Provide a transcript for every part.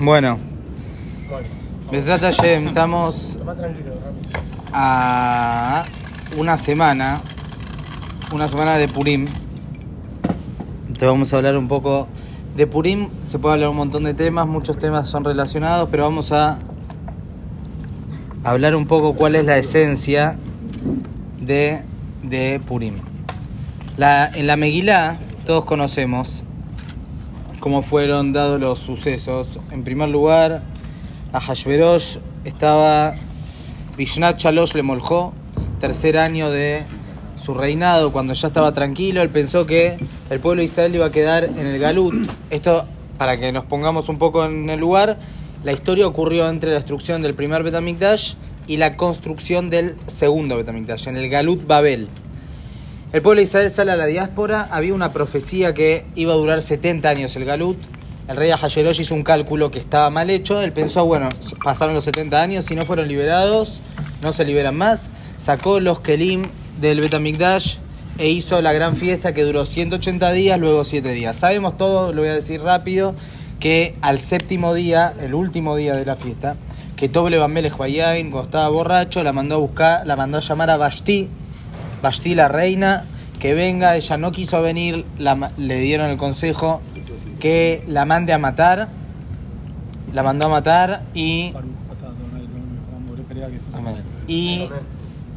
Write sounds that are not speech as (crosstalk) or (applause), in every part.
Bueno, Besrat Hashem, estamos a una semana, una semana de Purim. Te vamos a hablar un poco de Purim. Se puede hablar un montón de temas, muchos temas son relacionados, pero vamos a hablar un poco cuál es la esencia de, de Purim. La, en la Megilá, todos conocemos cómo fueron dados los sucesos. En primer lugar, a Hashverosh estaba Vishnat Chalosh le moljó, tercer año de su reinado, cuando ya estaba tranquilo, él pensó que el pueblo de Israel iba a quedar en el Galut. Esto, para que nos pongamos un poco en el lugar, la historia ocurrió entre la destrucción del primer Betamikdash y la construcción del segundo Betamikdash, en el Galut Babel. El pueblo de Israel sale a la diáspora, había una profecía que iba a durar 70 años el Galut. El rey Ahasverosh hizo un cálculo que estaba mal hecho. Él pensó, bueno, pasaron los 70 años, si no fueron liberados, no se liberan más. Sacó los Kelim del Betamikdash e hizo la gran fiesta que duró 180 días, luego 7 días. Sabemos todo, lo voy a decir rápido, que al séptimo día, el último día de la fiesta, que Toble Bamele Huayain, cuando estaba borracho, la mandó a buscar, la mandó a llamar a Bashti, Bashti la reina, que venga, ella no quiso venir, le dieron el consejo que la mande a matar, la mandó a matar y... Y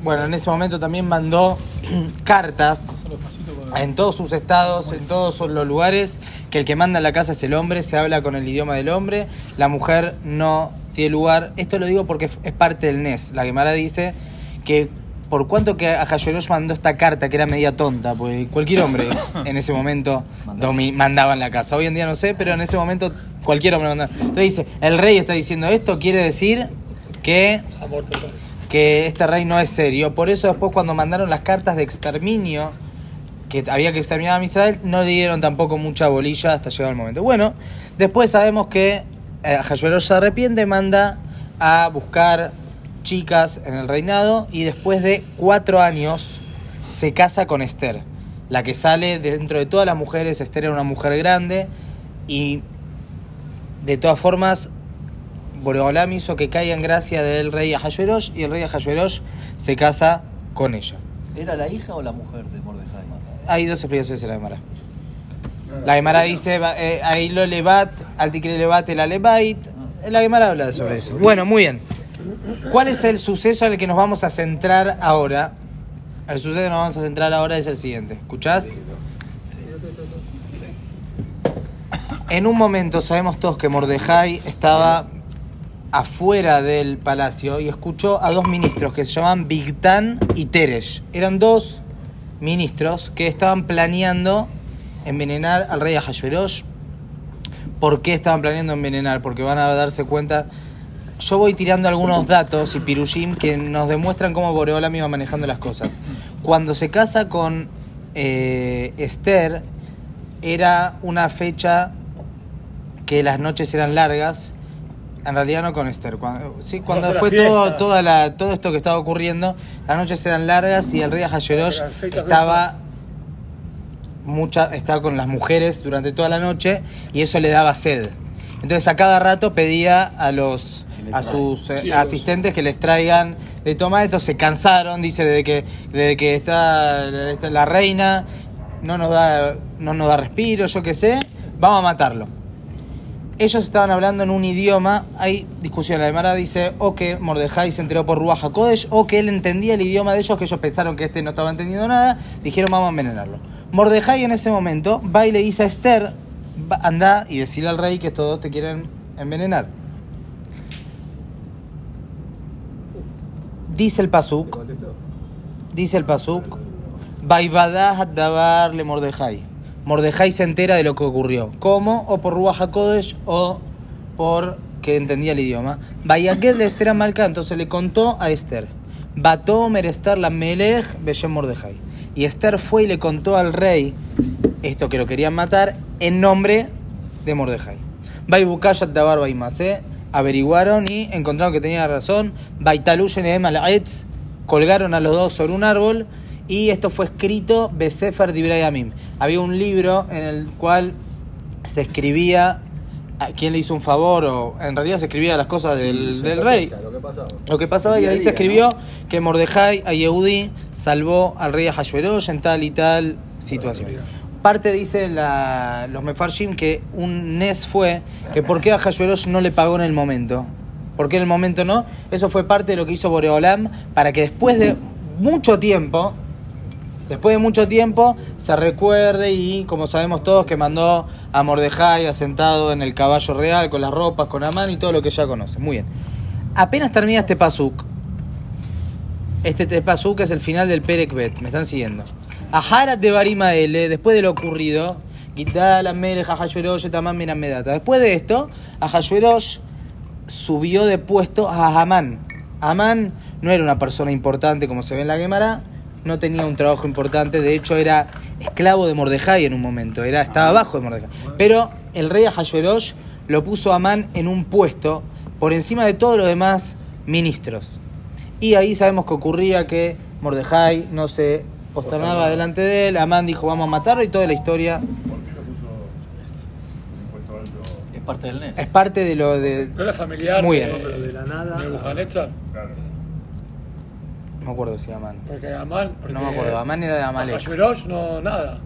bueno, en ese momento también mandó (clears throat) cartas en todos sus estados, en todos los lugares, que el que manda en la casa es el hombre, se habla con el idioma del hombre, la mujer no tiene lugar. Esto lo digo porque es parte del NES. La Gemara dice que por cuanto que a mandó esta carta, que era media tonta, pues cualquier hombre (coughs) en ese momento domi- mandaba en la casa. Hoy en día no sé, pero en ese momento cualquier hombre mandaba. Entonces dice, el rey está diciendo esto, quiere decir que que este rey no es serio. Por eso después cuando mandaron las cartas de exterminio, que había que exterminar a Israel, no le dieron tampoco mucha bolilla hasta llegar el momento. Bueno, después sabemos que eh, Hashverosh se arrepiente, manda a buscar chicas en el reinado y después de cuatro años se casa con Esther. La que sale dentro de todas las mujeres, Esther era una mujer grande y de todas formas Boreolam hizo que caiga en gracia del rey Ahasverosh y el rey Ahasverosh se casa con ella. ¿Era la hija o la mujer de Mordejai? Hay dos explicaciones en la Gemara. La Gemara dice, eh, ahí lo levat, al tikre levat el alebait. La Gemara habla sobre eso. Bueno, muy bien. ¿Cuál es el suceso el que nos vamos a centrar ahora? El suceso que nos vamos a centrar ahora es el siguiente. ¿Escuchás? En un momento sabemos todos que Mordejai estaba afuera del palacio y escuchó a dos ministros que se llamaban Bigtan y Teresh. Eran dos ministros que estaban planeando envenenar al rey Ahasverosh. ¿Por qué estaban planeando envenenar? Porque van a darse cuenta. Yo voy tirando algunos datos y pirushim que nos demuestran cómo Boreolam iba manejando las cosas. Cuando se casa con eh, Esther, era una fecha que las noches eran largas. En realidad no con Esther. Cuando, sí, cuando fue todo, toda la, todo esto que estaba ocurriendo, las noches eran largas y el rey Ahasverosh estaba mucha, estaba con las mujeres durante toda la noche y eso le daba sed. Entonces a cada rato pedía a los a sus eh, asistentes que les traigan de tomar. Estos se cansaron, dice, desde que, desde que está, está la reina, no nos da, no nos da respiro, yo qué sé, vamos a matarlo. Ellos estaban hablando en un idioma, hay discusión, la Gemara dice o que Mordejai se enteró por Ruach HaKodesh o que él entendía el idioma de ellos, que ellos pensaron que este no estaba entendiendo nada, dijeron vamos a envenenarlo. Mordejai en ese momento va y le dice a Esther, anda y decirle al rey que estos dos te quieren envenenar. Dice el Pasuk, dice el Pasuk, Vaivadah davar le Mordejai. Mordejai se entera de lo que ocurrió. ¿Cómo? O por Ruach HaKodesh o por que entendía el idioma. Vayaqued le Esther Malca, entonces le contó a Esther. Batomer Esther la Melech Beshem Mordejai. Y Esther fue y le contó al rey esto que lo querían matar en nombre de Mordejai. Vaibukayat davar Vaimase. Averiguaron y encontraron que tenía razón. Baitaluyen Edem al-Aetz. Colgaron a los dos sobre un árbol y esto fue escrito Besefer Dibrayamim. Había un libro en el cual se escribía a quién le hizo un favor o en realidad se escribía las cosas del, del rey. Lo que pasaba. Lo que pasaba y ahí se escribió que Mordejai a Yehudi salvó al rey Ahashverosh en tal y tal situación. Parte dice la- los Mefarshim que un Nes fue que por qué Ahashverosh no le pagó en el momento. ¿Por qué en el momento no? Eso fue parte de lo que hizo Boreolam para que después de mucho tiempo, después de mucho tiempo, se recuerde y, como sabemos todos, que mandó a Mordejai asentado en el caballo real, con las ropas, con Amán y todo lo que ya conoce. Muy bien. Apenas termina este pasuk, este te- pasuk es el final del Perek Bet, me están siguiendo. Aharat de Barimaele, después de lo ocurrido. Después de esto, Ahashverosh subió de puesto a Amán. Amán no era una persona importante como se ve en la Gemara, no tenía un trabajo importante, de hecho era esclavo de Mordejai en un momento, era, estaba abajo de Mordejai. Pero el rey Ahashverosh lo puso a Amán en un puesto por encima de todos los demás ministros. Y ahí sabemos que ocurría que Mordejai no se posternaba delante de él, Amán dijo vamos a matarlo y toda la historia ¿Por qué lo puso alto? Es parte del NES. es parte de lo de... ¿No era familiar Muy de, bien. Pero de la nada. Nebuchadnezzar? Claro. No me acuerdo si Amán. Porque Amán... Porque No me acuerdo, Amán era de Amalek. Hashverosh no, nada.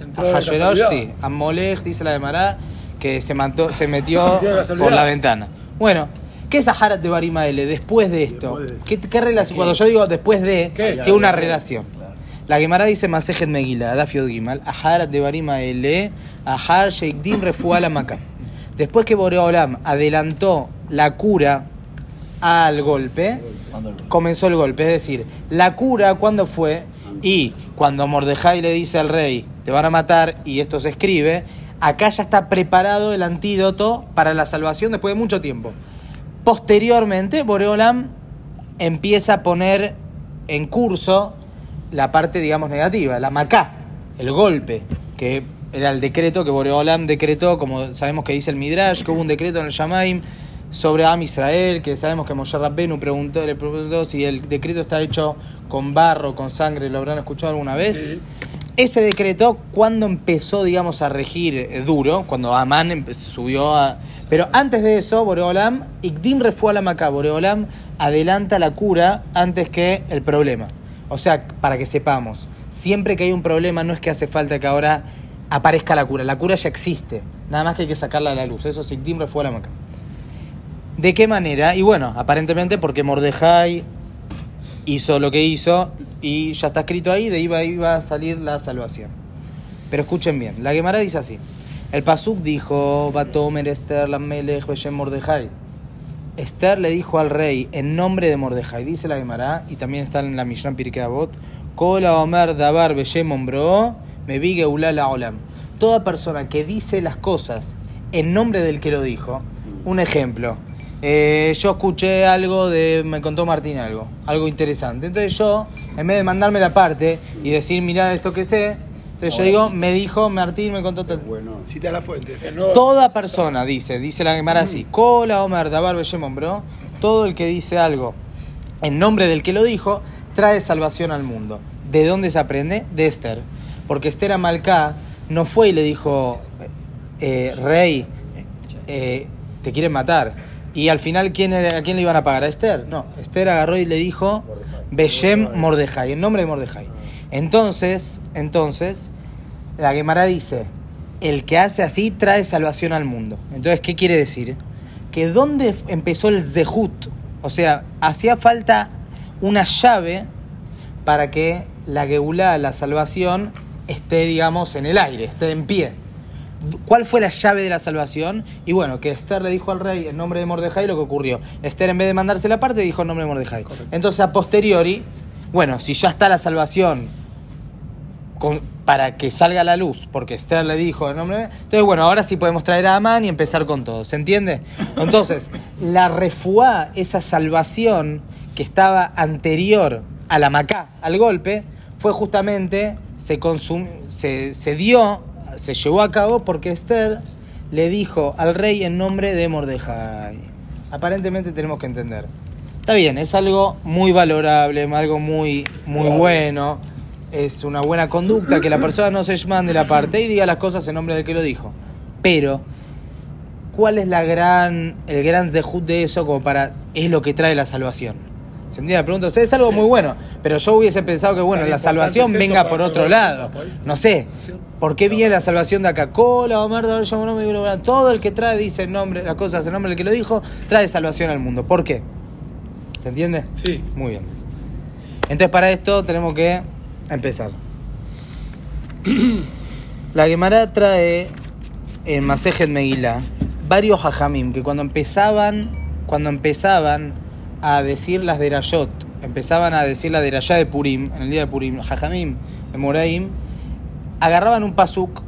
Entró de Hashverosh sí, Amolech dice la de Mará que se, mató, se metió (laughs) por la ventana. Bueno, ¿qué es Aharat de Barimaele después de esto? Después de- ¿Qué, qué relación? Cuando yo digo después de, ¿Qué? tiene una relación. La Gemara dice Masejet Megila, Dafiod Gimal, Aharat de Barimaele, Ahar Sheikdim Refuala Maca. Después que Boreolam adelantó la cura al golpe, comenzó el golpe. Es decir, la cura cuando fue y cuando Mordejai le dice al rey, te van a matar y esto se escribe, acá ya está preparado el antídoto para la salvación después de mucho tiempo. Posteriormente, Boreolam empieza a poner en curso la parte, digamos, negativa, la macá, el golpe, que era el decreto que Boreolam decretó, como sabemos que dice el Midrash, que hubo un decreto en el Shamaim sobre Am Israel, que sabemos que Moshe Rabbenu preguntó, le preguntó si el decreto está hecho con barro, con sangre, ¿lo habrán escuchado alguna vez? Sí. Ese decreto, cuando empezó, digamos, a regir eh, duro, cuando Amán subió a... Pero antes de eso, Boreolam, Igdim refue a la Macá, Boreolam adelanta la cura antes que el problema. O sea, para que sepamos, siempre que hay un problema no es que hace falta que ahora aparezca la cura, la cura ya existe, nada más que hay que sacarla a la luz, eso es Igdim refue a la Macá. ¿De qué manera? Y bueno, aparentemente porque Mordejai hizo lo que hizo y ya está escrito ahí, de iba, iba a salir la salvación. Pero escuchen bien, la Gemara dice así. El Pasuk dijo, Batomer Esther Lamelech Beshem Mordejai. Esther le dijo al rey en nombre de Mordejai, dice la Gemara, y también está en la Mishnah Pirkei Avot, Kola Omer Dabar Ombro, me la. Toda persona que dice las cosas en nombre del que lo dijo, un ejemplo, eh, yo escuché algo de, me contó Martín algo, algo interesante. Entonces yo, en vez de mandarme la parte y decir, mirá esto que sé, entonces yo digo, me dijo Martín, me contó tal. Bueno, Cita la fuente. Toda persona, dice, dice la Gemara así, Cola Omer Dabar bro, todo el que dice algo en nombre del que lo dijo, trae salvación al mundo. ¿De dónde se aprende? De Esther. Porque Esther Amalcá no fue y le dijo, eh, rey, eh, te quieren matar. Y al final, ¿quién era- ¿a quién le iban a pagar? ¿A Esther? No, Esther agarró y le dijo, Beshem Mordejai, en nombre de Mordejai. Entonces, entonces, la Gemara dice, el que hace así trae salvación al mundo. Entonces, ¿qué quiere decir? Que dónde empezó el zehut, o sea, hacía falta una llave para que la Geulá, la salvación, esté, digamos, en el aire, esté en pie. ¿Cuál fue la llave de la salvación? Y bueno, que Esther le dijo al rey en nombre de Mordejai lo que ocurrió. Esther en vez de mandarse la parte dijo en nombre de Mordejai. Entonces a posteriori, bueno, si ya está la salvación con- para que salga a la luz, porque Esther le dijo en nombre de... Entonces bueno, ahora sí podemos traer a Amán y empezar con todo, ¿se entiende? Entonces, (laughs) la refuá, esa salvación que estaba anterior a la Macá, al golpe, fue justamente, se, consum- se, se dio, se llevó a cabo porque Esther le dijo al rey en nombre de Mordejai. Aparentemente tenemos que entender. Está bien, es algo muy valorable, algo muy, muy bueno. Es una buena conducta que la persona no se mande la parte y diga las cosas en nombre del que lo dijo. Pero ¿cuál es la gran, el gran zehut de eso como para, es lo que trae la salvación? ¿Se entiende la pregunta? O sea, es algo muy bueno, pero yo hubiese pensado que, bueno, la salvación es venga por otro lado. No sé, ¿por qué viene la salvación de acá? Cola, Omar, todo el que trae dice el nombre, las cosas, el nombre del que lo dijo, trae salvación al mundo. ¿Por qué? ¿Se entiende? Sí. Muy bien. Entonces para esto tenemos que empezar. (clears throat) La Gemara trae en Masejet Megillah varios hajamim que cuando empezaban, cuando empezaban a decir las derayot, empezaban a decir la derayá de Purim, en el día de Purim, hajamim, de Moraim, agarraban un pasuk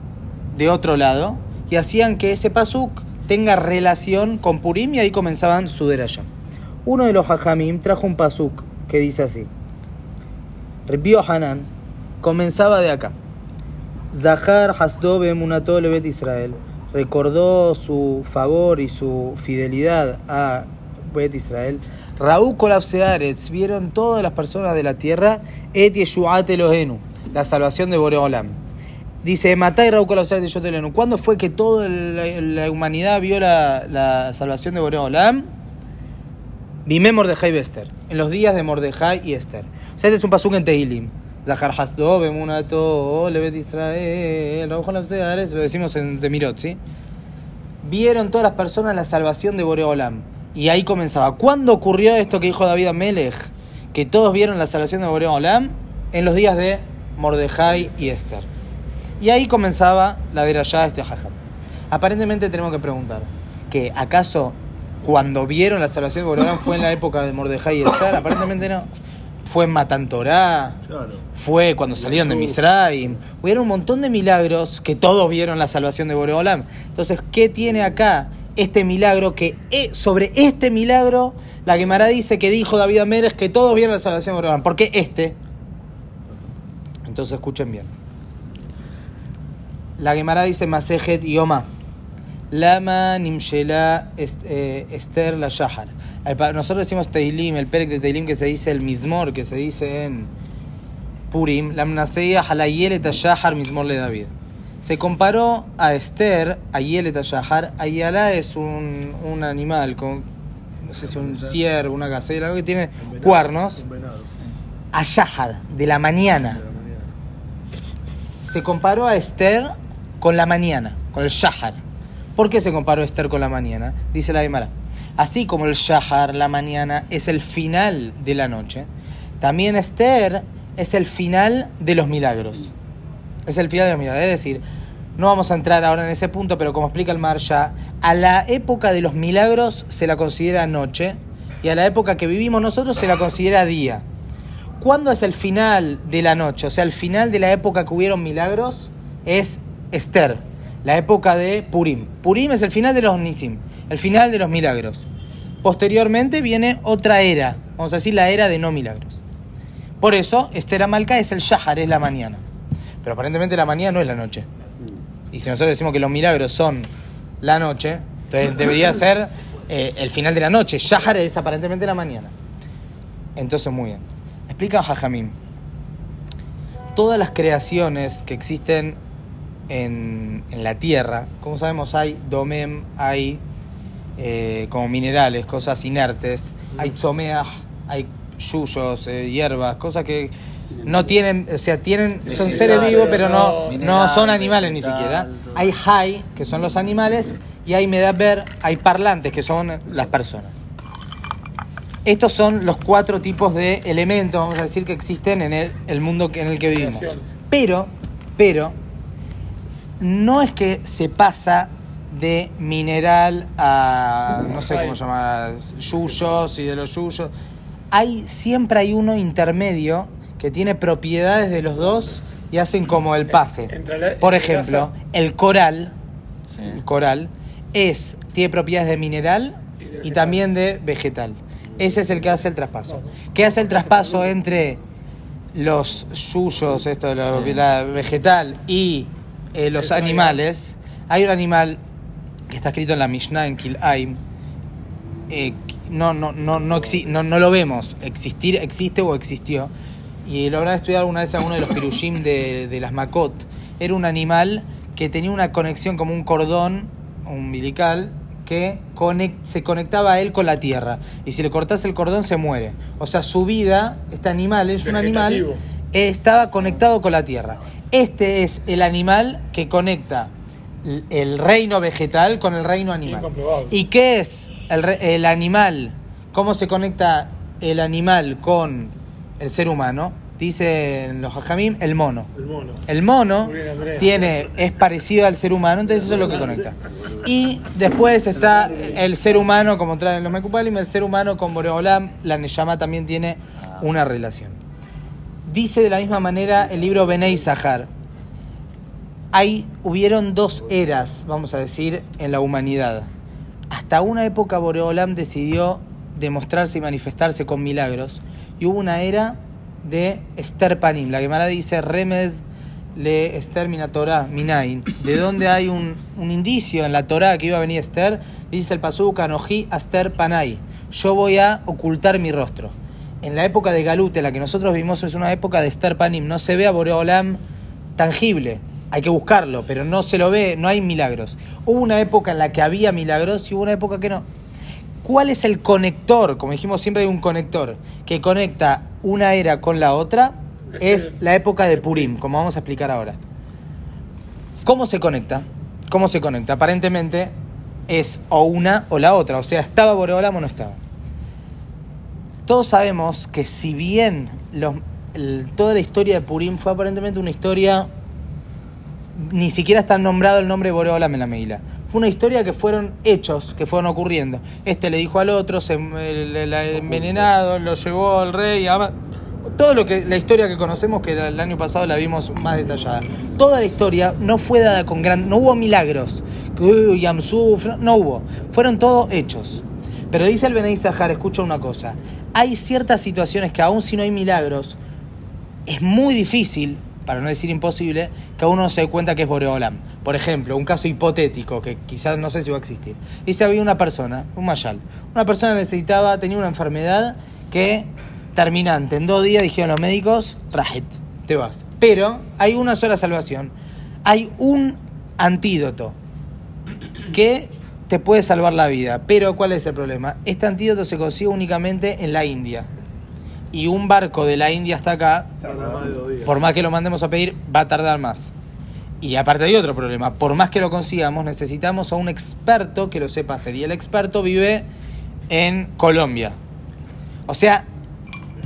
de otro lado y hacían que ese pasuk tenga relación con Purim y ahí comenzaban su derayá. Uno de los hajamim trajo un pasuk que dice así. Rabbi Hanan comenzaba de acá. Zahar Hasdo Bemunato Levet Israel recordó su favor y su fidelidad a Bet Israel. Raúl Kolafsearetz vieron todas las personas de la tierra Et Yeshuat Elohenu, la salvación de Boreolam. Dice, Matai Raúl Kolafsearetz Yeshuat Elohenu. ¿Cuándo fue que toda la, humanidad vio la, la salvación de Boreolam? Vime Mordejai y Esther. En los días de Mordejai y Esther. O sea, este es un pasuk en Tehilim. Zahar Hasdo, Bemunato, Levet Israel, lo decimos en Zemirot, ¿sí? Vieron todas las personas la salvación de Boreolam. Y ahí comenzaba. ¿Cuándo ocurrió esto que dijo David Amelech? Que todos vieron la salvación de Boreolam en los días de Mordejai y Esther. Y ahí comenzaba la derayá de este hajam. Aparentemente tenemos que preguntar, que acaso cuando vieron la salvación de Boreolam fue en la época de Mordejai y Esther? Aparentemente no. Fue en Matan Torá, Claro. fue cuando salieron de Misraim. Hubieron un montón de milagros que todos vieron la salvación de Boreolam. Entonces, ¿qué tiene acá este milagro? Que eh, sobre este milagro, la Gemara dice que dijo David Amérez que todos vieron la salvación de Boreolam. ¿Por qué este? Entonces, escuchen bien. La Gemara dice Masejet Yoma. Lama Nimshela eh, Esther la Shahar. Nosotros decimos Teilim, el Perek de Teilim que se dice el Mismor, que se dice en Purim. Lamnaseya Halayelet Shahar Mismor le David. Se comparó a Esther, a Yelet Shahar. Ayala es un, un animal, con, no sé si un ciervo, una gacela, algo que tiene cuernos. A Shahar, de la mañana De la mañana. se comparó a Esther con la mañana, con el Shahar. ¿Por qué se comparó Esther con la mañana? Dice la Gemara. Así como el Shahar, la mañana, es el final de la noche, también Esther es el final de los milagros. Es el final de los milagros. Es decir, no vamos a entrar ahora en ese punto, pero como explica el Marsha, a la época de los milagros se la considera noche y a la época que vivimos nosotros se la considera día. ¿Cuándo es el final de la noche? O sea, el final de la época que hubieron milagros es Esther, la época de Purim. Purim es el final de los Nisim, el final de los milagros. Posteriormente viene otra era, vamos a decir la era de no milagros. Por eso, Esther Amalca es el Shahar, es la mañana. Pero aparentemente la mañana no es la noche. Y si nosotros decimos que los milagros son la noche, entonces debería ser eh, el final de la noche. Shahar es aparentemente la mañana. Entonces, muy bien. Explica Jajamim. Todas las creaciones que existen en, en la tierra, como sabemos, hay domem, hay eh, como minerales, cosas inertes, hay tzomeach, hay yuyos, eh, hierbas, cosas que no tienen, o sea, tienen, son seres vivos, pero no, no son animales ni siquiera. Hay hay, que son los animales, y hay medaber, hay parlantes, que son las personas. Estos son los cuatro tipos de elementos, vamos a decir, que existen en el, el mundo en el que vivimos. Pero, pero, no es que se pasa de mineral a, no sé cómo llamar, yuyos y de los yuyos. Hay, siempre hay uno intermedio que tiene propiedades de los dos y hacen como el pase. Por ejemplo, el coral, el coral, es, tiene propiedades de mineral Y también de vegetal. Ese es el que hace el traspaso. ¿Qué hace el traspaso entre los yuyos, esto de la, la vegetal, y eh, los animales? Hay un animal que está escrito en la Mishnah en Kil'aim. eh, no, no, no, no, no, no lo vemos. Existir, existe o existió. Y lo habrán estudiado alguna vez en alguno de los pirushim de, de las Makot. Era un animal que tenía una conexión como un cordón umbilical que conec- se conectaba a él con la tierra. Y si le cortas el cordón se muere. O sea, su vida, este animal es un animal, estaba conectado con la tierra. Este es el animal que conecta el reino vegetal con el reino animal. ¿Y qué es el, el animal? ¿Cómo se conecta el animal con el ser humano? Dicen los hajamim, el mono. El mono. El mono tiene, es parecido al ser humano, entonces eso es lo que conecta. Y después está el ser humano, como traen los Mekupalim, el ser humano con Boreolam, la Neyama también tiene una relación. Dice de la misma manera el libro Benei Sahar. Hay, hubieron dos eras, vamos a decir, en la humanidad. Hasta una época Boreolam decidió demostrarse y manifestarse con milagros. Y hubo una era de Esther Panim. La Gemara dice Remes le Esther mina Torah, Minain. De donde hay un, un indicio en la Torah que iba a venir Esther, dice el Pasuk Anoji Aster Panay. Yo voy a ocultar mi rostro. En la época de Galut, en la que nosotros vivimos, es una época de Esther Panim. No se ve a Boreolam tangible. Hay que buscarlo, pero no se lo ve, no hay milagros. Hubo una época en la que había milagros y hubo una época que no. ¿Cuál es el conector? Como dijimos, siempre hay un conector que conecta una era con la otra. Es la época de Purim, como vamos a explicar ahora. ¿Cómo se conecta? ¿Cómo se conecta? Aparentemente es o una o la otra. O sea, ¿estaba Boreolam o no estaba? Todos sabemos que si bien los- el- toda la historia de Purim fue aparentemente una historia ni siquiera está nombrado el nombre de Boreolam en la Meila. Fue una historia que fueron hechos, que fueron ocurriendo. Este le dijo al otro, se el, envenenado, lo llevó al rey. ama- Todo lo que la historia que conocemos, que el año pasado la vimos más detallada. Toda la historia no fue dada con gran. No hubo milagros. Que, no hubo. Fueron todos hechos. Pero dice el Benay Sahar, escucha una cosa. Hay ciertas situaciones que, aun si no hay milagros, es muy difícil, para no decir imposible, que uno se dé cuenta que es Boreolam. Por ejemplo, un caso hipotético que quizás no sé si va a existir. Dice, había una persona, un mayal. Una persona necesitaba, tenía una enfermedad que terminante. En dos días dijeron los médicos, Rajet, te vas. Pero hay una sola salvación. Hay un antídoto que te puede salvar la vida. Pero ¿cuál es el problema? Este antídoto se consigue únicamente en la India. Y un barco de la India hasta acá, por más que lo mandemos a pedir, va a tardar más. Y aparte hay otro problema. Por más que lo consigamos, necesitamos a un experto que lo sepa hacer. Y el experto vive en Colombia. O sea,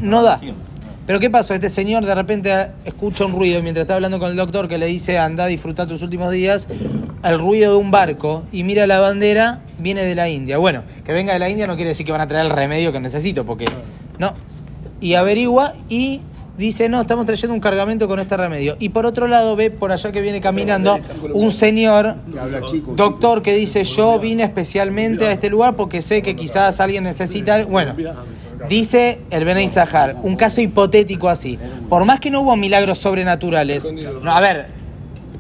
no da. Pero ¿qué pasó? Este señor de repente escucha un ruido mientras está hablando con el doctor que le dice anda a disfrutar tus últimos días. El ruido de un barco y mira la bandera, viene de la India. Bueno, que venga de la India no quiere decir que van a traer el remedio que necesito, porque no. Y averigua y dice, no, estamos trayendo un cargamento con este remedio. Y por otro lado ve por allá que viene caminando un señor doctor que dice, yo vine especialmente a este lugar porque sé que quizás alguien necesita... Bueno, dice el Benay Sahar, un caso hipotético así. Por más que no hubo milagros sobrenaturales, no, a ver,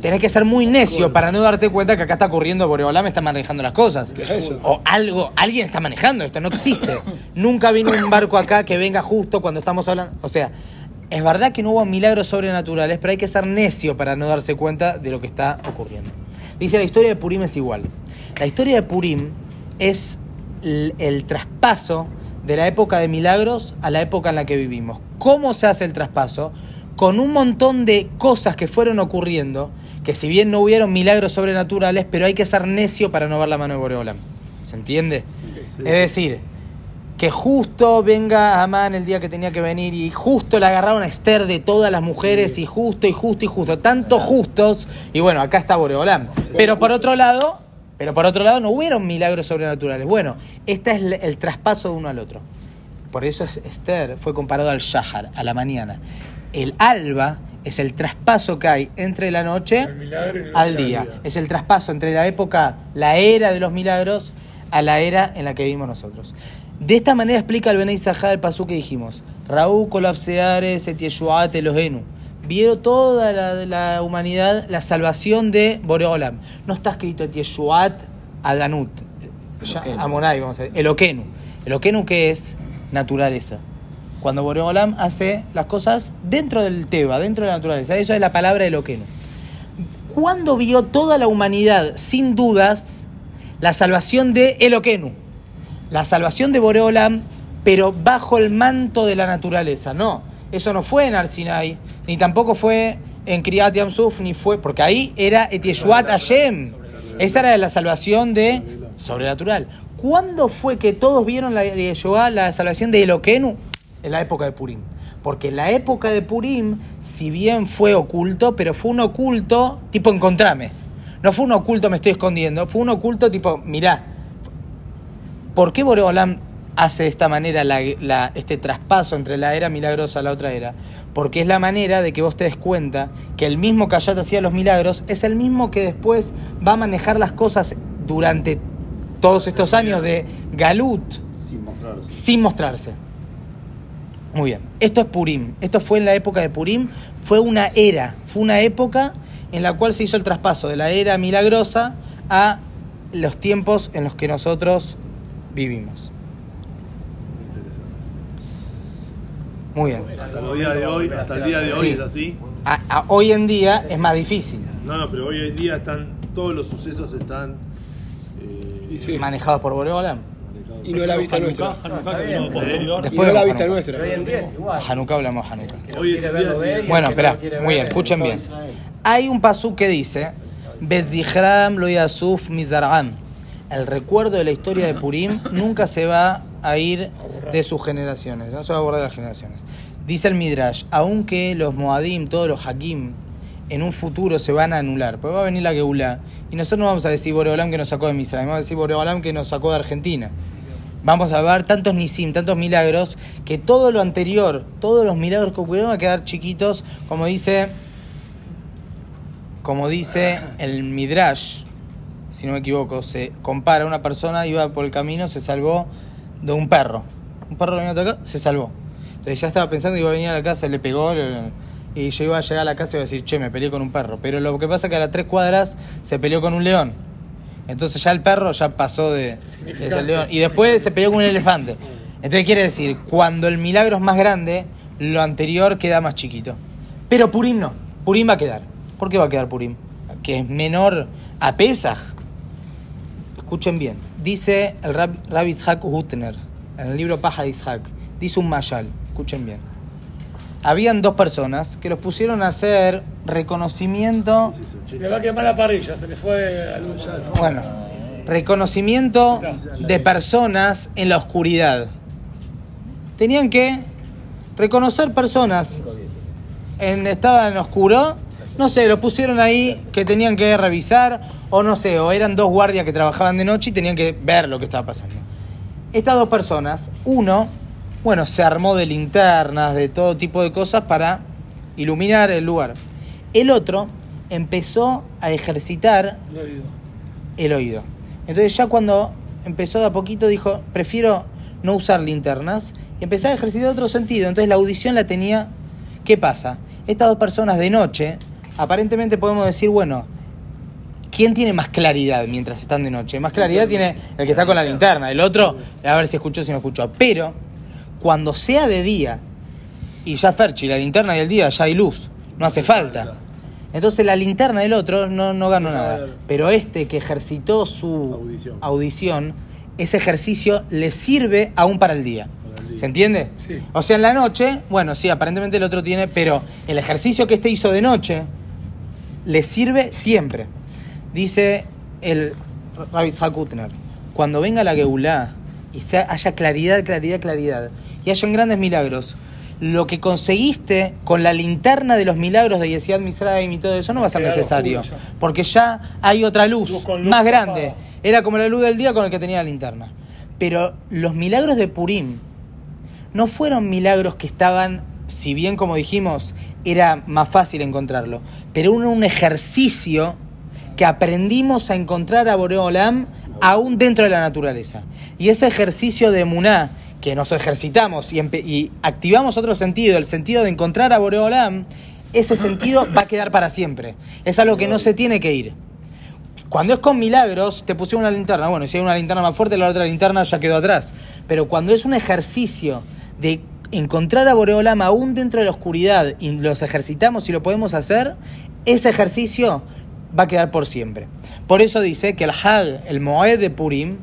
tenés que ser muy necio para no darte cuenta que acá está ocurriendo Boreolam está manejando las cosas. O algo, alguien está manejando esto, no existe. (laughs) Nunca vino un barco acá que venga justo cuando estamos hablando. O sea, es verdad que no hubo milagros sobrenaturales, pero hay que ser necio para no darse cuenta de lo que está ocurriendo. Dice la historia de Purim es igual. La historia de Purim es el, el traspaso de la época de milagros a la época en la que vivimos. ¿Cómo se hace el traspaso? Con un montón de cosas que fueron ocurriendo, que si bien no hubieron milagros sobrenaturales, pero hay que ser necio para no ver la mano de Boreolam. ¿Se entiende? Es decir, que justo venga Amán el día que tenía que venir y justo le agarraron a Esther de todas las mujeres y justo y justo y justo, tantos justos y bueno, acá está Boreolam. Pero por otro lado, pero por otro lado no hubieron milagros sobrenaturales. Bueno, este es el, el traspaso de uno al otro. Por eso es- Esther fue comparado al Shahar, a la mañana. El alba es el traspaso que hay entre la noche al día. Es el traspaso entre la época, la era de los milagros, a la era en la que vivimos nosotros. De esta manera explica el Benei Sahá el pasú que dijimos. Raúl colapseares et yeshuat Elohenu. Vio toda la, la humanidad la salvación de Boreolam. No está escrito et yeshuat Adanut. Amonai, vamos a decir. Eloquenu. Eloquenu que es naturaleza. Cuando Boreolam hace las cosas dentro del Teba, dentro de la naturaleza. Eso es la palabra Eloquenu. Cuando vio toda la humanidad sin dudas la salvación de Eloquenu, la salvación de Boreolam, pero bajo el manto de la naturaleza. No, eso no fue en Arsinai, ni tampoco fue en Kriyat Yamsuf, ni fue, porque ahí era Etieshuat Hashem. Esa era la salvación de sobrenatural. ¿Cuándo fue que todos vieron la, la salvación de Eloquenu? En la época de Purim. Porque en la época de Purim, si bien fue oculto, pero fue un oculto tipo encontrame. No fue un oculto me estoy escondiendo, fue un oculto tipo, mirá, ¿por qué Boreolam hace de esta manera la- la- este traspaso entre la era milagrosa a la otra era? Porque es la manera de que vos te des cuenta que el mismo que allá te hacía los milagros es el mismo que después va a manejar las cosas durante todos estos años de Galut Sin mostrarse. sin mostrarse. Muy bien. Esto es Purim. Esto fue en la época de Purim. Fue una era. Fue una época en la cual se hizo el traspaso de la era milagrosa a los tiempos en los que nosotros vivimos. Muy bien. Hasta el día de hoy, hasta el día de hoy Sí. es así. A- a- hoy en día es más difícil. No, no, pero hoy en día están, todos los sucesos están eh, sí. Manejados por Boreolam. Y no es la vista nuestra. Después no es la vista nuestra. Hoy en día es igual. A Hanukkah hablamos Hanukkah. Bueno, espera, muy bien, escuchen bien. Hay un pasú que dice, Bezihram lo yasuf mizar'am. El recuerdo de la historia de Purim nunca se va a ir de sus generaciones, no se va a borrar de las generaciones. Dice el Midrash, aunque los Moadim, todos los Hakim, en un futuro se van a anular, pues va a venir la Geulá, y nosotros no vamos a decir Boreolam que nos sacó de Misraim, vamos a decir Boreolam que nos sacó de Argentina. Vamos a ver tantos nisim, tantos milagros, que todo lo anterior, todos los milagros que ocurrieron a quedar chiquitos, como dice como dice el Midrash, si no me equivoco, se compara una persona, iba por el camino, se salvó de un perro. Un perro venía a acá, se salvó. Entonces ya estaba pensando que iba a venir a la casa, le pegó, y yo iba a llegar a la casa y iba a decir, che, me peleé con un perro. Pero lo que pasa es que a las tres cuadras se peleó con un león. Entonces ya el perro ya pasó de, de ser león. Y después se peleó con un elefante. Entonces quiere decir, cuando el milagro es más grande, lo anterior queda más chiquito. Pero Purim no. Purim va a quedar. ¿Por qué va a quedar Purim? Que es menor a Pesaj. Escuchen bien. Dice el Rab, Rabbi Ishak Hutner, en el libro Paja de Ishak, dice un mayal. Escuchen bien. Habían dos personas que los pusieron a hacer reconocimiento Se le va a quemar la parrilla, se le fue a luz. bueno, reconocimiento de personas en la oscuridad. Tenían que reconocer personas en estaban en oscuro, no sé, lo pusieron ahí que tenían que revisar o no sé, o eran dos guardias que trabajaban de noche y tenían que ver lo que estaba pasando. Estas dos personas, uno, bueno, se armó de linternas, de todo tipo de cosas para iluminar el lugar. El otro empezó a ejercitar he oído. el oído. Entonces ya cuando empezó de a poquito dijo, prefiero no usar linternas y empezar a ejercitar otro sentido. Entonces la audición la tenía... ¿Qué pasa? Estas dos personas de noche, aparentemente podemos decir, bueno, ¿quién tiene más claridad mientras están de noche? Más claridad tiene el que está con la linterna, el otro, a ver si escuchó, si no escuchó. Pero cuando sea de día, y ya Ferchi, la linterna y el día ya hay luz, no hace falta. Entonces la linterna del otro no, no ganó nada. Pero este que ejercitó su Audición. audición, ese ejercicio le sirve aún para el día. ¿Se entiende? Sí. O sea, en la noche, bueno, sí, aparentemente el otro tiene, pero el ejercicio que este hizo de noche le sirve siempre. Dice el Rabbi Isaac Hutner, cuando venga la Geulá y haya claridad, claridad, claridad, y hayan grandes milagros, lo que conseguiste con la linterna de los milagros de Yesiad Misraim y todo eso no va a ser necesario, porque ya hay otra luz, Luz con luz más grande. Era como la luz del día con el que tenía la linterna. Pero los milagros de Purim no fueron milagros que estaban, si bien como dijimos, era más fácil encontrarlo, pero un, un ejercicio que aprendimos a encontrar a Boreolam aún dentro de la naturaleza. Y ese ejercicio de Muná, que nos ejercitamos y, activamos otro sentido, el sentido de encontrar a Boreolam, ese sentido va a quedar para siempre. Es algo que no se tiene que ir. Cuando es con milagros, te pusieron una linterna. Bueno, si hay una linterna más fuerte, la otra linterna ya quedó atrás. Pero cuando es un ejercicio de encontrar a Boreolam aún dentro de la oscuridad y los ejercitamos y lo podemos hacer, ese ejercicio va a quedar por siempre. Por eso dice que el Hag, el Moed de Purim,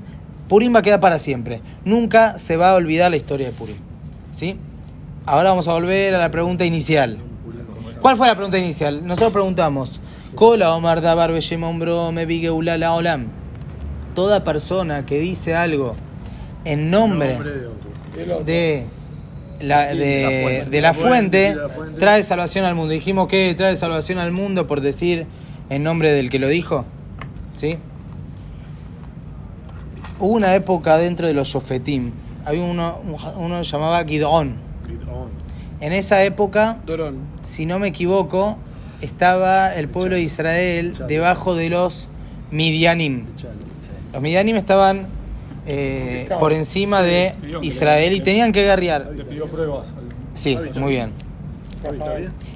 Purim va a quedar para siempre. Nunca se va a olvidar la historia de Purim. ¿Sí? Ahora vamos a volver a la pregunta inicial. ¿Cuál fue la pregunta inicial? Nosotros preguntamos, Kola Omar Dabar Me Olam. Toda persona que dice algo en nombre de la, de, la fuente. trae salvación al mundo. Dijimos que trae salvación al mundo por decir en nombre del que lo dijo. ¿Sí? Hubo una época dentro de los Shofetim. Había uno, uno llamaba Gidón. En esa época, Dorón. si no me equivoco, estaba el pueblo de Israel debajo de los Midianim. Los Midianim estaban eh, por encima de Israel y tenían que guerrear. Le pidió pruebas. al- Sí, muy bien.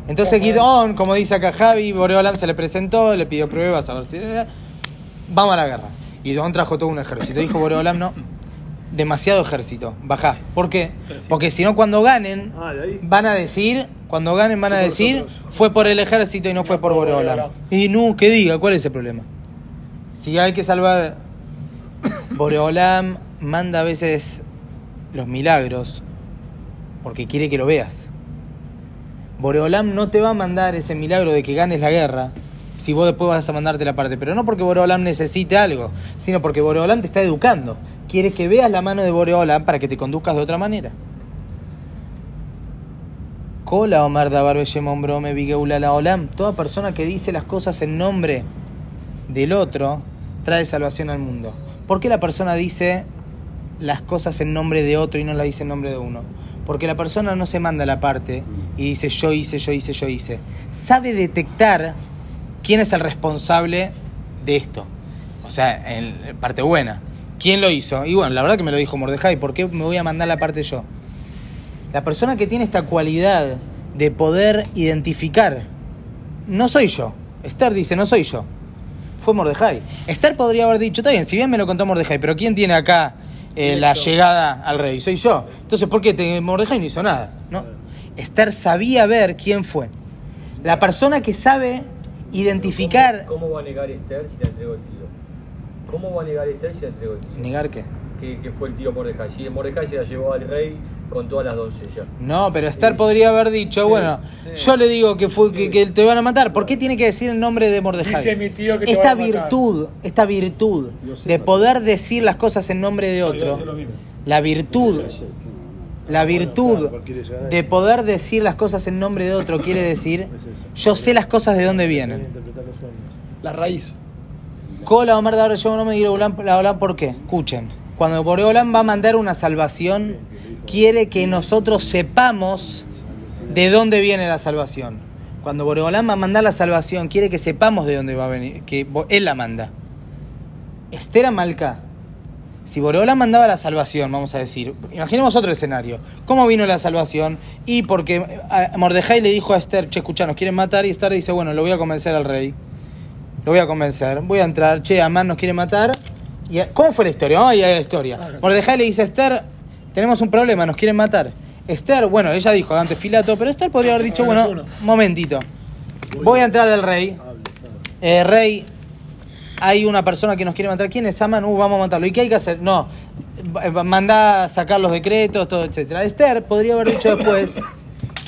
Entonces Gidón, como dice acá Javi, Boreolam se le presentó, le pidió pruebas a ver si era. Vamos a la guerra. Gidón trajo todo un ejército. Dijo Boreolam, no, demasiado ejército, bajá. ¿Por qué? Porque si no cuando ganen, Ah, van a decir, cuando ganen van a decir, fue por el ejército y no fue por. Boreolam. Y no, que diga, ¿cuál es el problema? Si hay que salvar, (coughs) Boreolam manda a veces los milagros porque quiere que lo veas. Boreolam no te va a mandar ese milagro de que ganes la guerra si vos después vas a mandarte la parte. Pero no porque Boreolam necesite algo, sino porque Boreolam te está educando. Quiere que veas la mano de Boreolam para que te conduzcas de otra manera. Cola Omar Dabar Brome La Olam. Toda persona que dice las cosas en nombre del otro trae salvación al mundo. ¿Por qué la persona dice las cosas en nombre de otro y no las dice en nombre de uno? Porque la persona no se manda la parte y dice yo hice, yo hice, yo hice. Sabe detectar quién es el responsable de esto. O sea, en parte buena. ¿Quién lo hizo? Y bueno, la verdad que me lo dijo Mordejai. ¿Por qué me voy a mandar la parte yo? La persona que tiene esta cualidad de poder identificar, no soy yo. Esther dice, no soy yo. Fue Mordejai. Esther podría haber dicho, está bien, si bien me lo contó Mordejai, pero ¿quién tiene acá eh, la llegada al rey? Soy yo. Entonces, ¿por qué te, Mordejai no hizo nada? ¿no? Esther sabía ver quién fue. La persona que sabe identificar... ¿Cómo, cómo va a negar Esther si la entregó el tío? ¿Cómo va a negar Esther si la entregó el tío? ¿Negar qué? Que, que fue el tío Mordecai. Si Mordecai se la llevó al rey con todas las doncellas. No, pero Esther podría haber dicho, bueno, yo le digo que fue que, que te van a matar. ¿Por qué tiene que decir el nombre de Mordejai? Dice mi tío que te esta van a matar. virtud, esta virtud de poder decir las cosas en nombre de otro, la virtud, la virtud de poder decir las cosas en nombre de otro quiere (laughs) decir, yo sé las cosas de dónde vienen. La raíz. Cola Omar Dar yo no me digo la Olam, ¿por qué? Escuchen. Cuando Boreolam va a mandar una salvación, quiere que nosotros sepamos de dónde viene la salvación. Cuando Boreolam va a mandar la salvación, quiere que sepamos de dónde va a venir, que él la manda. Esther Amalca, si Boreolam mandaba la salvación, vamos a decir, imaginemos otro escenario. ¿Cómo vino la salvación? Y porque a- Mordejai le dijo a Esther, che, escucha, nos quieren matar, y Esther dice, bueno, lo voy a convencer al rey. Lo voy a convencer. Voy a entrar. Che, Amán nos quiere matar. Y, ¿Cómo fue la historia? Vamos a ir a la historia. Mordejai le dice a Esther, tenemos un problema, nos quieren matar. Esther, bueno, ella dijo antes filato, pero Esther podría haber dicho, bueno, momentito. Voy a entrar del rey. Eh, rey, hay una persona que nos quiere matar. ¿Quién es Amán? Uh, vamos a matarlo. ¿Y qué hay que hacer? No, manda a sacar los decretos, todo, etcétera. Esther podría haber dicho después,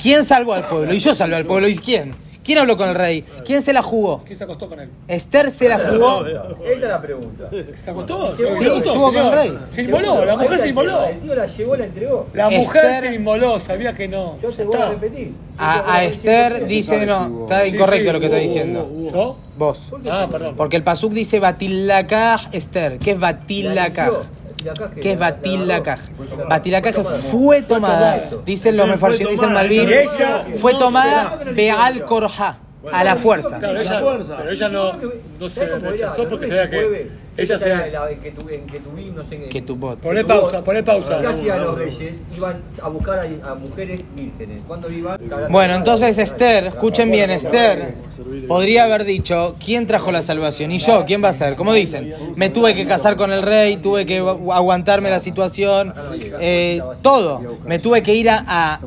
¿quién salvó al pueblo? Y yo salvé al pueblo. ¿Y quién? ¿Quién habló con el rey? ¿Quién se la jugó? ¿Quién se acostó con él? Esther se la jugó. Esta es la pregunta. ¿Se acostó? Sí, ¿Se estuvo con el rey. Se inmoló, la mujer se inmoló. El tío la llevó, la entregó. La mujer Esther- se inmoló, sabía que no. Yo te voy a repetir. A, a Esther dice, no, está incorrecto sí, lo que está diciendo. ¿Yo? Vos. Ah, perdón. Porque el pasuk dice Batilakaj Esther. ¿Qué es Batilakaj? ¿Qué es Batilakaj? Batilakaj fue tomada, dicen los mefarshim, dice el Malvin, fue tomada Beal Korja, a la fuerza. pero ella no, no se rechazó porque sabía que Ella Esa se- era la en que tu, en que tuvimos, no sé en Que tu bot. Poné pausa, poné pausa. ¿Qué hacían los reyes? Iban a buscar a, a mujeres vírgenes. ¿Cuándo iban? Bueno, entonces Esther, escuchen bien, Esther podría haber dicho, ¿quién trajo la salvación? Y yo, ¿quién va a ser? Como dicen, me tuve que casar con el rey, tuve que agu- aguantarme la situación, eh, todo. Me tuve que ir a, a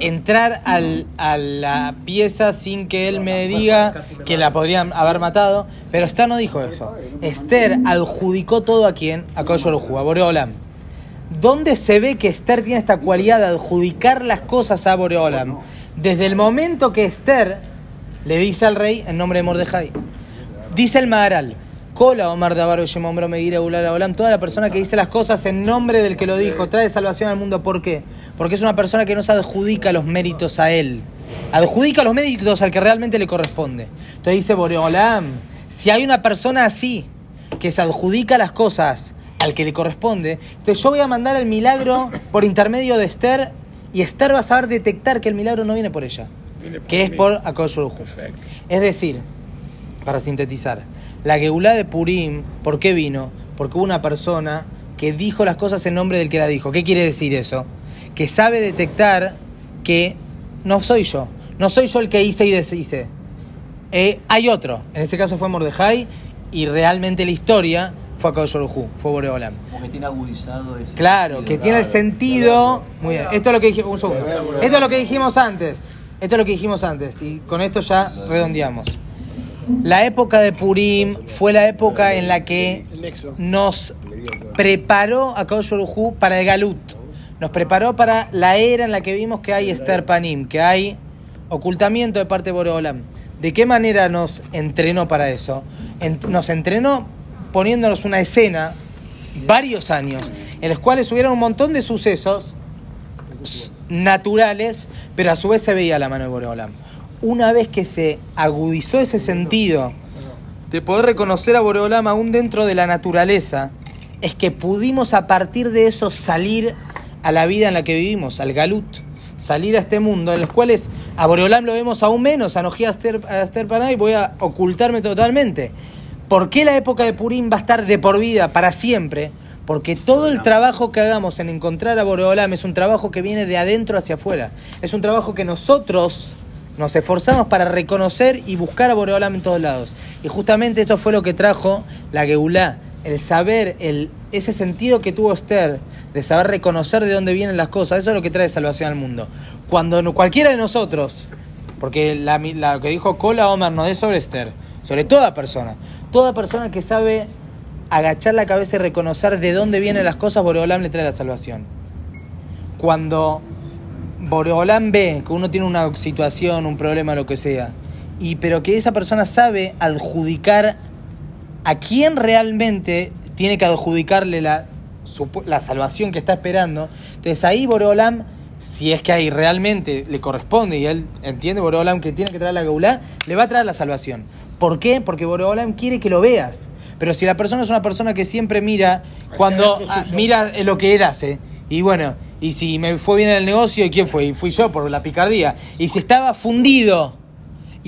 entrar al- a la pieza sin que él me diga que la podrían haber matado. Pero Esther no dijo eso. Esther adjudicó todo a quién? A Koyorujú, a Boreolam. ¿Dónde se ve que Esther tiene esta cualidad de adjudicar las cosas a Boreolam? Desde el momento que Esther le dice al rey en nombre de Mordejai. Dice el Maharal, Cola Omar de Avaro Yemombro Meguira Ulala Olam, toda la persona que dice las cosas en nombre del que lo dijo, trae salvación al mundo. ¿Por qué? Porque es una persona que no se adjudica los méritos a él. Adjudica los méritos al que realmente le corresponde. Entonces dice Boreolam, si hay una persona así, que se adjudica las cosas al que le corresponde, entonces yo voy a mandar el milagro por intermedio de Esther y Esther va a saber detectar que el milagro no viene por ella, Viene por que es por Akadosh Baruj Hu. Perfecto. Es decir, para sintetizar, la Geulá de Purim, ¿por qué vino? Porque hubo una persona que dijo las cosas en nombre del que la dijo. ¿Qué quiere decir eso? Que sabe detectar que no soy yo, no soy yo el que hice y deshice. Eh, hay otro, en ese caso fue Mordejai, y realmente la historia fue Akadosh Baruj Hu, fue Boreolam. Como que tiene agudizado ese Claro, sentido. que tiene el sentido. Muy bien. Esto es lo que dijimos. Un segundo. Esto es lo que dijimos antes. Esto es lo que dijimos antes. Y con esto ya redondeamos. La época de Purim fue la época en la que nos preparó a Hu para el Galut. Nos preparó para la era en la que vimos que hay Esther Panim, que hay ocultamiento de parte de Boreolam. ¿De qué manera nos entrenó para eso? Nos entrenó poniéndonos una escena, varios años, en los cuales hubieron un montón de sucesos naturales, pero a su vez se veía la mano de Boreolam. Una vez que se agudizó ese sentido de poder reconocer a Boreolam aún dentro de la naturaleza, es que pudimos a partir de eso salir a la vida en la que vivimos, al Galut, salir a este mundo, en los cuales a Boreolam lo vemos aún menos, a Nojía Panay, voy a ocultarme totalmente. ¿Por qué la época de Purim va a estar de por vida, para siempre? Porque todo el trabajo que hagamos en encontrar a Boreolam es un trabajo que viene de adentro hacia afuera. Es un trabajo que nosotros nos esforzamos para reconocer y buscar a Boreolam en todos lados. Y justamente esto fue lo que trajo la Geulá, el saber, el, ese sentido que tuvo Esther de saber reconocer de dónde vienen las cosas. Eso es lo que trae salvación al mundo. Cuando cualquiera de nosotros, porque la, la que dijo Cola Omar no es sobre Esther, sobre toda persona, toda persona que sabe agachar la cabeza y reconocer de dónde vienen las cosas, Boreolam le trae la salvación. Cuando Boreolam ve que uno tiene una situación, un problema, lo que sea, y pero que esa persona sabe adjudicar a quién realmente tiene que adjudicarle la, la salvación que está esperando. Entonces ahí Boreolam, si es que ahí realmente le corresponde y él entiende Boreolam que tiene que traer la Geulá, le va a traer la salvación. ¿Por qué? Porque Boreolam quiere que lo veas. Pero si la persona es una persona que siempre mira, cuando ah, mira eh, lo que él hace, y bueno, y si me fue bien en el negocio, ¿y quién fue? Y fui yo por la picardía. Y si estaba fundido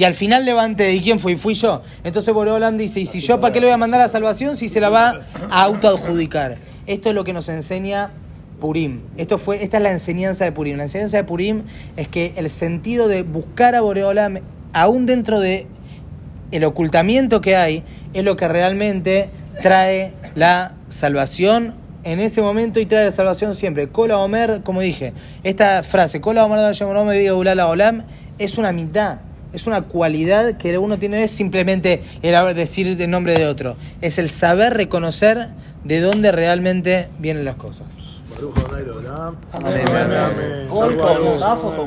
y al final levanté, ¿y quién fue? Y fui yo. Entonces Boreolam dice, ¿y si yo para qué le voy a mandar la salvación si se la va a autoadjudicar? Esto es lo que nos enseña Purim. Esto fue, esta es la enseñanza de Purim. La enseñanza de Purim es que el sentido de buscar a Boreolam, aún dentro de el ocultamiento que hay, es lo que realmente trae la salvación en ese momento y trae la salvación siempre. Kola Omer, como dije, esta frase, Kola Omer es una mitad, es una cualidad que uno tiene, no es simplemente el decir el nombre de otro, es el saber reconocer de dónde realmente vienen las cosas. Amén. Amén. Con con